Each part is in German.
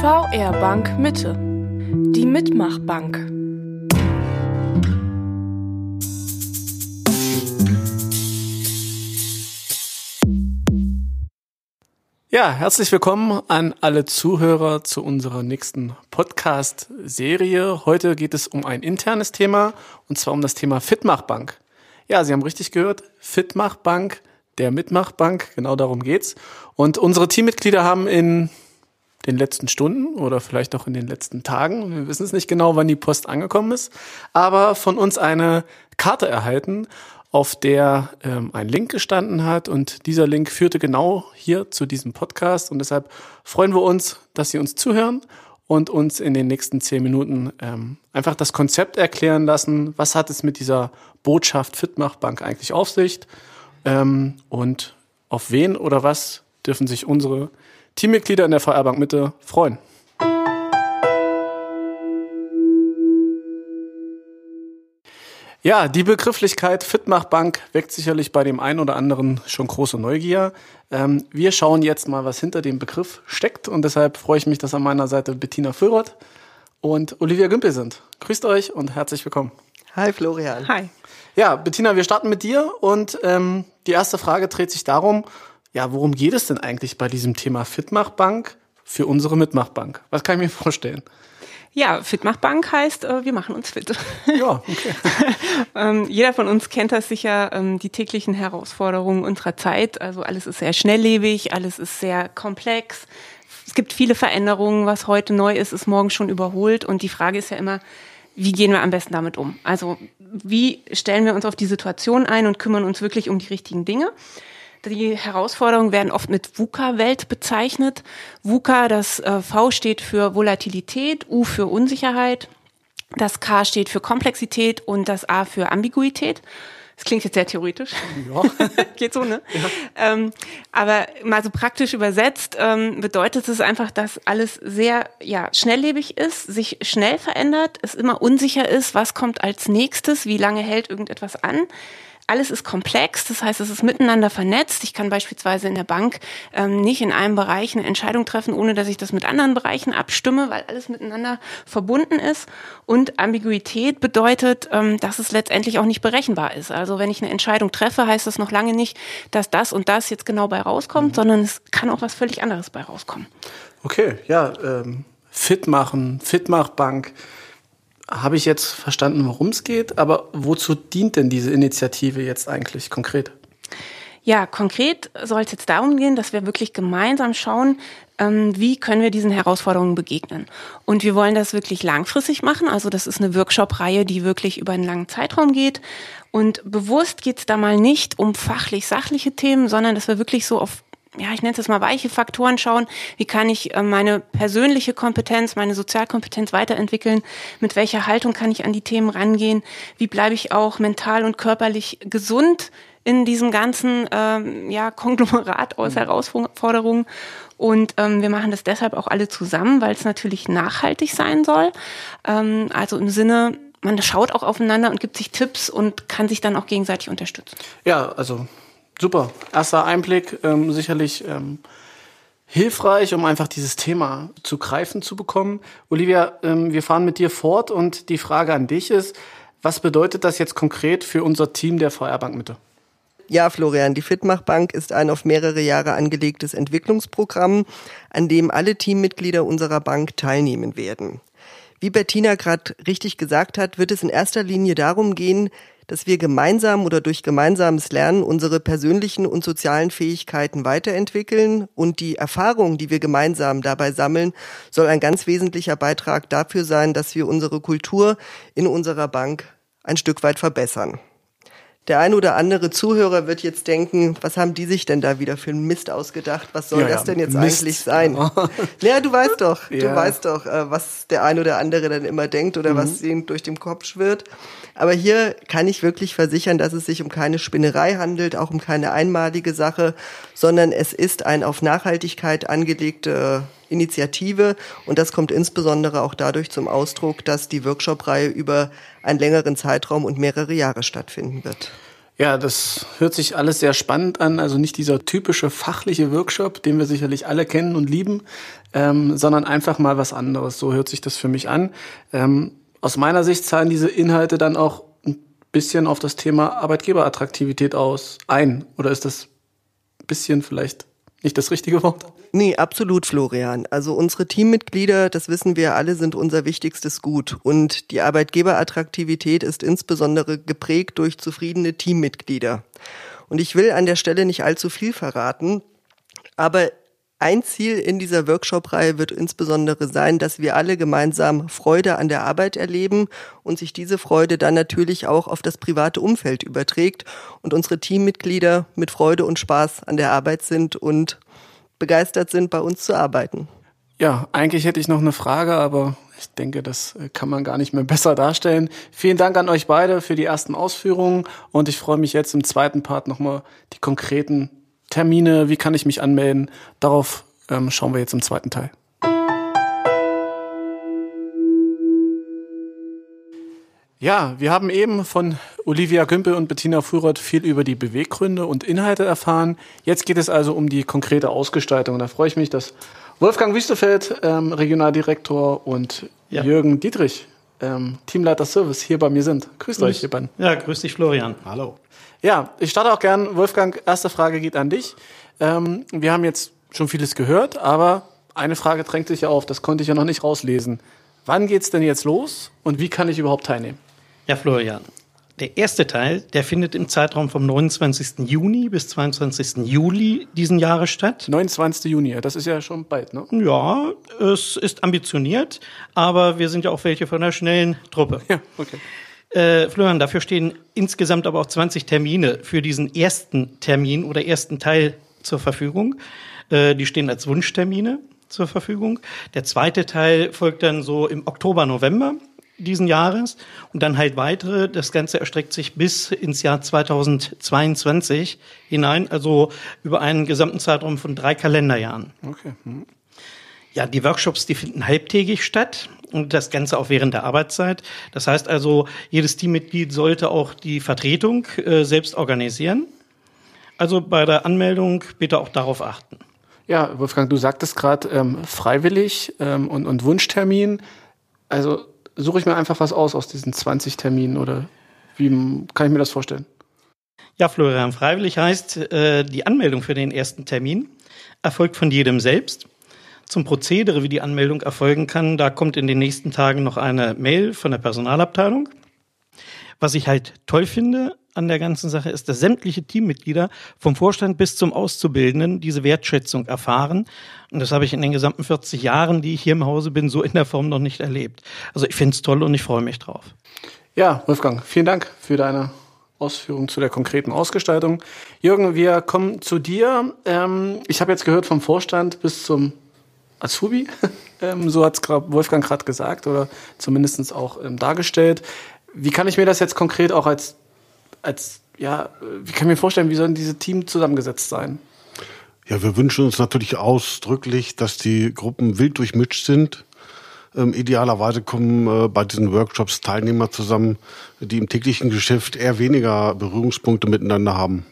VR Bank Mitte. Die Mitmachbank. Ja, herzlich willkommen an alle Zuhörer zu unserer nächsten Podcast-Serie. Heute geht es um ein internes Thema und zwar um das Thema Fitmachbank. Ja, Sie haben richtig gehört, Fitmachbank, der Mitmachbank, genau darum geht's. Und unsere Teammitglieder haben in den letzten Stunden oder vielleicht auch in den letzten Tagen, wir wissen es nicht genau, wann die Post angekommen ist, aber von uns eine Karte erhalten auf der ähm, ein Link gestanden hat. Und dieser Link führte genau hier zu diesem Podcast. Und deshalb freuen wir uns, dass Sie uns zuhören und uns in den nächsten zehn Minuten ähm, einfach das Konzept erklären lassen. Was hat es mit dieser Botschaft Fitmachbank eigentlich auf sich? Ähm, und auf wen oder was dürfen sich unsere Teammitglieder in der VR Bank Mitte freuen? Ja, die Begrifflichkeit Fitmachbank weckt sicherlich bei dem einen oder anderen schon große Neugier. Ähm, wir schauen jetzt mal, was hinter dem Begriff steckt und deshalb freue ich mich, dass an meiner Seite Bettina Füllroth und Olivia Gümpel sind. Grüßt euch und herzlich willkommen. Hi Florian. Hi. Ja, Bettina, wir starten mit dir und ähm, die erste Frage dreht sich darum, ja, worum geht es denn eigentlich bei diesem Thema Fitmachbank für unsere Mitmachbank? Was kann ich mir vorstellen? Ja, Fitmachbank heißt, äh, wir machen uns fit. Ja, okay. ähm, jeder von uns kennt das sicher, ähm, die täglichen Herausforderungen unserer Zeit. Also alles ist sehr schnelllebig, alles ist sehr komplex. Es gibt viele Veränderungen. Was heute neu ist, ist morgen schon überholt. Und die Frage ist ja immer, wie gehen wir am besten damit um? Also wie stellen wir uns auf die Situation ein und kümmern uns wirklich um die richtigen Dinge? Die Herausforderungen werden oft mit VUCA-Welt bezeichnet. VUCA, das äh, V steht für Volatilität, U für Unsicherheit, das K steht für Komplexität und das A für Ambiguität. Das klingt jetzt sehr theoretisch. Ja. Geht so, ne? Ja. Ähm, aber mal so praktisch übersetzt ähm, bedeutet es einfach, dass alles sehr ja, schnelllebig ist, sich schnell verändert, es immer unsicher ist, was kommt als nächstes, wie lange hält irgendetwas an alles ist komplex, das heißt, es ist miteinander vernetzt. Ich kann beispielsweise in der Bank ähm, nicht in einem Bereich eine Entscheidung treffen, ohne dass ich das mit anderen Bereichen abstimme, weil alles miteinander verbunden ist. Und Ambiguität bedeutet, ähm, dass es letztendlich auch nicht berechenbar ist. Also wenn ich eine Entscheidung treffe, heißt das noch lange nicht, dass das und das jetzt genau bei rauskommt, mhm. sondern es kann auch was völlig anderes bei rauskommen. Okay, ja, ähm, fit machen, Fitmachbank habe ich jetzt verstanden, worum es geht, aber wozu dient denn diese Initiative jetzt eigentlich konkret? Ja, konkret soll es jetzt darum gehen, dass wir wirklich gemeinsam schauen, ähm, wie können wir diesen Herausforderungen begegnen. Und wir wollen das wirklich langfristig machen. Also das ist eine Workshop-Reihe, die wirklich über einen langen Zeitraum geht. Und bewusst geht es da mal nicht um fachlich-sachliche Themen, sondern dass wir wirklich so auf ja, ich nenne es jetzt mal weiche Faktoren schauen. Wie kann ich äh, meine persönliche Kompetenz, meine Sozialkompetenz weiterentwickeln? Mit welcher Haltung kann ich an die Themen rangehen? Wie bleibe ich auch mental und körperlich gesund in diesem ganzen ähm, ja, Konglomerat aus mhm. Herausforderungen? Und ähm, wir machen das deshalb auch alle zusammen, weil es natürlich nachhaltig sein soll. Ähm, also im Sinne, man schaut auch aufeinander und gibt sich Tipps und kann sich dann auch gegenseitig unterstützen. Ja, also super. Erster Einblick, ähm, sicherlich ähm, hilfreich, um einfach dieses Thema zu greifen zu bekommen. Olivia, ähm, wir fahren mit dir fort und die Frage an dich ist, was bedeutet das jetzt konkret für unser Team der VR Bank Mitte? Ja, Florian, die Fitmachbank ist ein auf mehrere Jahre angelegtes Entwicklungsprogramm, an dem alle Teammitglieder unserer Bank teilnehmen werden. Wie Bettina gerade richtig gesagt hat, wird es in erster Linie darum gehen, dass wir gemeinsam oder durch gemeinsames Lernen unsere persönlichen und sozialen Fähigkeiten weiterentwickeln und die Erfahrung, die wir gemeinsam dabei sammeln, soll ein ganz wesentlicher Beitrag dafür sein, dass wir unsere Kultur in unserer Bank ein Stück weit verbessern. Der ein oder andere Zuhörer wird jetzt denken, was haben die sich denn da wieder für einen Mist ausgedacht? Was soll ja, das denn jetzt Mist. eigentlich sein? ja, du weißt doch, ja. du weißt doch, äh, was der ein oder andere dann immer denkt oder mhm. was ihm durch den Kopf schwirrt. Aber hier kann ich wirklich versichern, dass es sich um keine Spinnerei handelt, auch um keine einmalige Sache, sondern es ist ein auf Nachhaltigkeit angelegte Initiative und das kommt insbesondere auch dadurch zum Ausdruck, dass die Workshop-Reihe über einen längeren Zeitraum und mehrere Jahre stattfinden wird. Ja, das hört sich alles sehr spannend an. Also nicht dieser typische fachliche Workshop, den wir sicherlich alle kennen und lieben, ähm, sondern einfach mal was anderes. So hört sich das für mich an. Ähm, aus meiner Sicht zahlen diese Inhalte dann auch ein bisschen auf das Thema Arbeitgeberattraktivität aus ein. Oder ist das ein bisschen vielleicht nicht das richtige Wort? Nee, absolut, Florian. Also unsere Teammitglieder, das wissen wir alle, sind unser wichtigstes Gut. Und die Arbeitgeberattraktivität ist insbesondere geprägt durch zufriedene Teammitglieder. Und ich will an der Stelle nicht allzu viel verraten, aber ein Ziel in dieser Workshop-Reihe wird insbesondere sein, dass wir alle gemeinsam Freude an der Arbeit erleben und sich diese Freude dann natürlich auch auf das private Umfeld überträgt und unsere Teammitglieder mit Freude und Spaß an der Arbeit sind und begeistert sind, bei uns zu arbeiten. Ja, eigentlich hätte ich noch eine Frage, aber ich denke, das äh, kann man gar nicht mehr besser darstellen. Vielen Dank an euch beide für die ersten Ausführungen und ich freue mich jetzt im zweiten Part nochmal die konkreten Termine, wie kann ich mich anmelden. Darauf ähm, schauen wir jetzt im zweiten Teil. Ja, wir haben eben von Olivia Gümpel und Bettina Fuhrott viel über die Beweggründe und Inhalte erfahren. Jetzt geht es also um die konkrete Ausgestaltung. Da freue ich mich, dass Wolfgang Wüstefeld, ähm, Regionaldirektor, und ja. Jürgen Dietrich, ähm, Teamleiter Service, hier bei mir sind. Grüßt grüß, euch, ihr beiden. Ja, grüß dich, Florian. Hallo. Ja, ich starte auch gern. Wolfgang, erste Frage geht an dich. Ähm, wir haben jetzt schon vieles gehört, aber eine Frage drängt sich ja auf, das konnte ich ja noch nicht rauslesen. Wann geht's denn jetzt los und wie kann ich überhaupt teilnehmen? Ja, Florian. Der erste Teil, der findet im Zeitraum vom 29. Juni bis 22. Juli diesen Jahres statt. 29. Juni, das ist ja schon bald, ne? Ja, es ist ambitioniert, aber wir sind ja auch welche von der schnellen Truppe. Ja, okay. Äh, Florian, dafür stehen insgesamt aber auch 20 Termine für diesen ersten Termin oder ersten Teil zur Verfügung. Äh, die stehen als Wunschtermine zur Verfügung. Der zweite Teil folgt dann so im Oktober, November diesen Jahres und dann halt weitere. Das Ganze erstreckt sich bis ins Jahr 2022 hinein, also über einen gesamten Zeitraum von drei Kalenderjahren. Okay. Hm. Ja, die Workshops, die finden halbtägig statt und das Ganze auch während der Arbeitszeit. Das heißt also, jedes Teammitglied sollte auch die Vertretung äh, selbst organisieren. Also bei der Anmeldung bitte auch darauf achten. Ja, Wolfgang, du sagtest gerade ähm, freiwillig ähm, und, und Wunschtermin. Also suche ich mir einfach was aus aus diesen 20 Terminen oder wie kann ich mir das vorstellen? Ja, Florian, freiwillig heißt, äh, die Anmeldung für den ersten Termin erfolgt von jedem selbst. Zum Prozedere, wie die Anmeldung erfolgen kann, da kommt in den nächsten Tagen noch eine Mail von der Personalabteilung. Was ich halt toll finde an der ganzen Sache ist, dass sämtliche Teammitglieder vom Vorstand bis zum Auszubildenden diese Wertschätzung erfahren. Und das habe ich in den gesamten 40 Jahren, die ich hier im Hause bin, so in der Form noch nicht erlebt. Also ich finde es toll und ich freue mich drauf. Ja, Wolfgang, vielen Dank für deine Ausführungen zu der konkreten Ausgestaltung. Jürgen, wir kommen zu dir. Ähm, ich habe jetzt gehört vom Vorstand bis zum Azubi, ähm, so hat es Wolfgang gerade gesagt oder zumindest auch ähm, dargestellt. Wie kann ich mir das jetzt konkret auch als als, ja, wie kann ich mir vorstellen, wie sollen diese Team zusammengesetzt sein? Ja, wir wünschen uns natürlich ausdrücklich, dass die Gruppen wild durchmischt sind. Ähm, idealerweise kommen äh, bei diesen Workshops Teilnehmer zusammen, die im täglichen Geschäft eher weniger Berührungspunkte miteinander haben.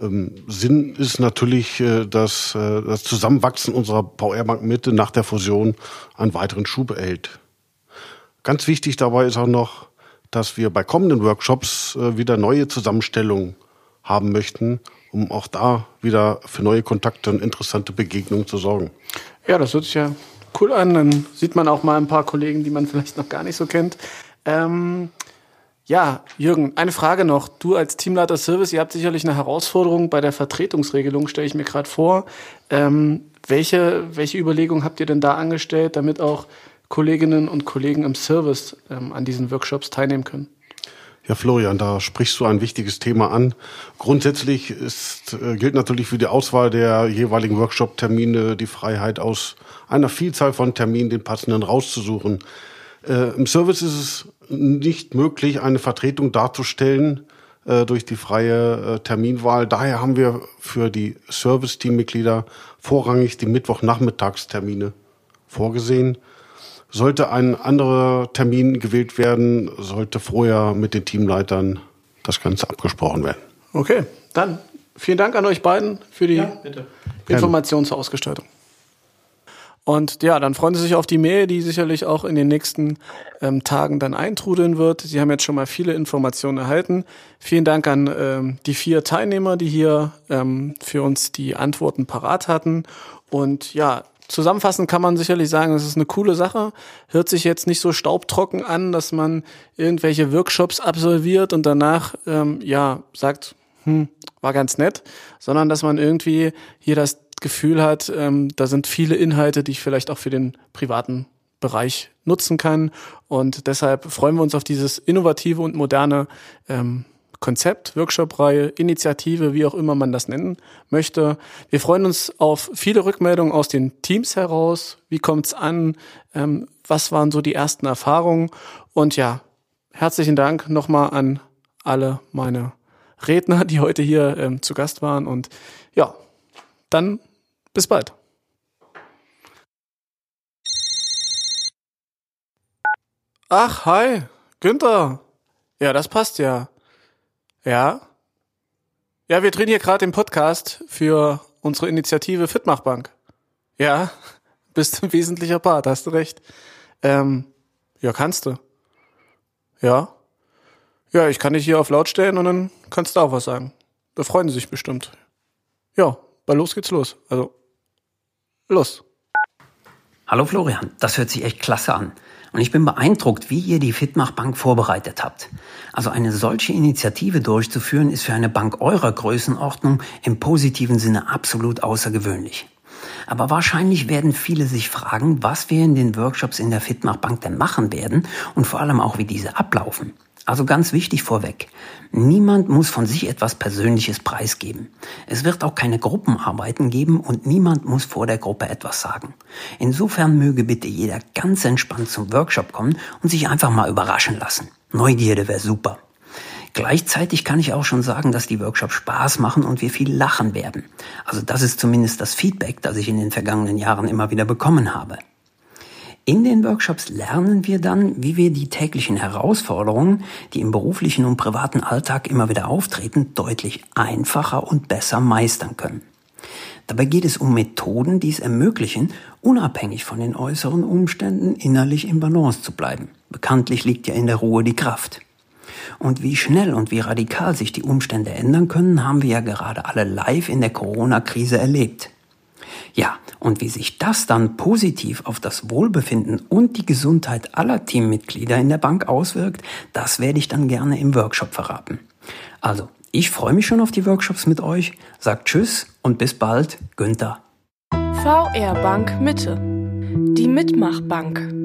Ähm, Sinn ist natürlich, äh, dass äh, das Zusammenwachsen unserer VR-Bank Mitte nach der Fusion einen weiteren Schub erhält. Ganz wichtig dabei ist auch noch, dass wir bei kommenden Workshops äh, wieder neue Zusammenstellungen haben möchten, um auch da wieder für neue Kontakte und interessante Begegnungen zu sorgen. Ja, das hört sich ja cool an. Dann sieht man auch mal ein paar Kollegen, die man vielleicht noch gar nicht so kennt. Ähm, ja, Jürgen, eine Frage noch. Du als Teamleiter Service, ihr habt sicherlich eine Herausforderung bei der Vertretungsregelung, stelle ich mir gerade vor. Ähm, welche, welche Überlegungen habt ihr denn da angestellt, damit auch Kolleginnen und Kollegen im Service ähm, an diesen Workshops teilnehmen können. Ja, Florian, da sprichst du ein wichtiges Thema an. Grundsätzlich ist, äh, gilt natürlich für die Auswahl der jeweiligen Workshop-Termine die Freiheit aus einer Vielzahl von Terminen den passenden rauszusuchen. Äh, Im Service ist es nicht möglich, eine Vertretung darzustellen äh, durch die freie äh, Terminwahl. Daher haben wir für die Service-Teammitglieder vorrangig die Mittwochnachmittagstermine vorgesehen. Sollte ein anderer Termin gewählt werden, sollte vorher mit den Teamleitern das Ganze abgesprochen werden. Okay, dann vielen Dank an euch beiden für die ja, Informationen zur Ausgestaltung. Und ja, dann freuen Sie sich auf die Mail, die sicherlich auch in den nächsten ähm, Tagen dann eintrudeln wird. Sie haben jetzt schon mal viele Informationen erhalten. Vielen Dank an ähm, die vier Teilnehmer, die hier ähm, für uns die Antworten parat hatten. Und ja, zusammenfassend kann man sicherlich sagen, es ist eine coole Sache. Hört sich jetzt nicht so staubtrocken an, dass man irgendwelche Workshops absolviert und danach ähm, ja sagt, hm, war ganz nett, sondern dass man irgendwie hier das Gefühl hat, ähm, da sind viele Inhalte, die ich vielleicht auch für den privaten Bereich nutzen kann. Und deshalb freuen wir uns auf dieses innovative und moderne ähm, Konzept, Workshop-Reihe, Initiative, wie auch immer man das nennen möchte. Wir freuen uns auf viele Rückmeldungen aus den Teams heraus. Wie kommt's an? Ähm, was waren so die ersten Erfahrungen? Und ja, herzlichen Dank nochmal an alle meine Redner, die heute hier ähm, zu Gast waren. Und ja, dann bis bald. Ach, hi, Günther. Ja, das passt ja. Ja. Ja, wir drehen hier gerade den Podcast für unsere Initiative Fitmachbank. Ja, bist ein wesentlicher Part, hast du recht. Ähm, ja, kannst du. Ja. Ja, ich kann dich hier auf laut stellen und dann kannst du auch was sagen. Da freuen sie sich bestimmt. Ja, weil los geht's los. Also, los. Hallo Florian, das hört sich echt klasse an. Und ich bin beeindruckt, wie ihr die Fitmach-Bank vorbereitet habt. Also eine solche Initiative durchzuführen, ist für eine Bank eurer Größenordnung im positiven Sinne absolut außergewöhnlich. Aber wahrscheinlich werden viele sich fragen, was wir in den Workshops in der Fitmach-Bank denn machen werden und vor allem auch, wie diese ablaufen. Also ganz wichtig vorweg. Niemand muss von sich etwas Persönliches preisgeben. Es wird auch keine Gruppenarbeiten geben und niemand muss vor der Gruppe etwas sagen. Insofern möge bitte jeder ganz entspannt zum Workshop kommen und sich einfach mal überraschen lassen. Neugierde wäre super. Gleichzeitig kann ich auch schon sagen, dass die Workshops Spaß machen und wir viel lachen werden. Also das ist zumindest das Feedback, das ich in den vergangenen Jahren immer wieder bekommen habe. In den Workshops lernen wir dann, wie wir die täglichen Herausforderungen, die im beruflichen und privaten Alltag immer wieder auftreten, deutlich einfacher und besser meistern können. Dabei geht es um Methoden, die es ermöglichen, unabhängig von den äußeren Umständen innerlich im Balance zu bleiben. Bekanntlich liegt ja in der Ruhe die Kraft. Und wie schnell und wie radikal sich die Umstände ändern können, haben wir ja gerade alle live in der Corona-Krise erlebt. Ja, und wie sich das dann positiv auf das Wohlbefinden und die Gesundheit aller Teammitglieder in der Bank auswirkt, das werde ich dann gerne im Workshop verraten. Also, ich freue mich schon auf die Workshops mit euch, sagt Tschüss und bis bald, Günther. VR Bank Mitte. Die Mitmachbank.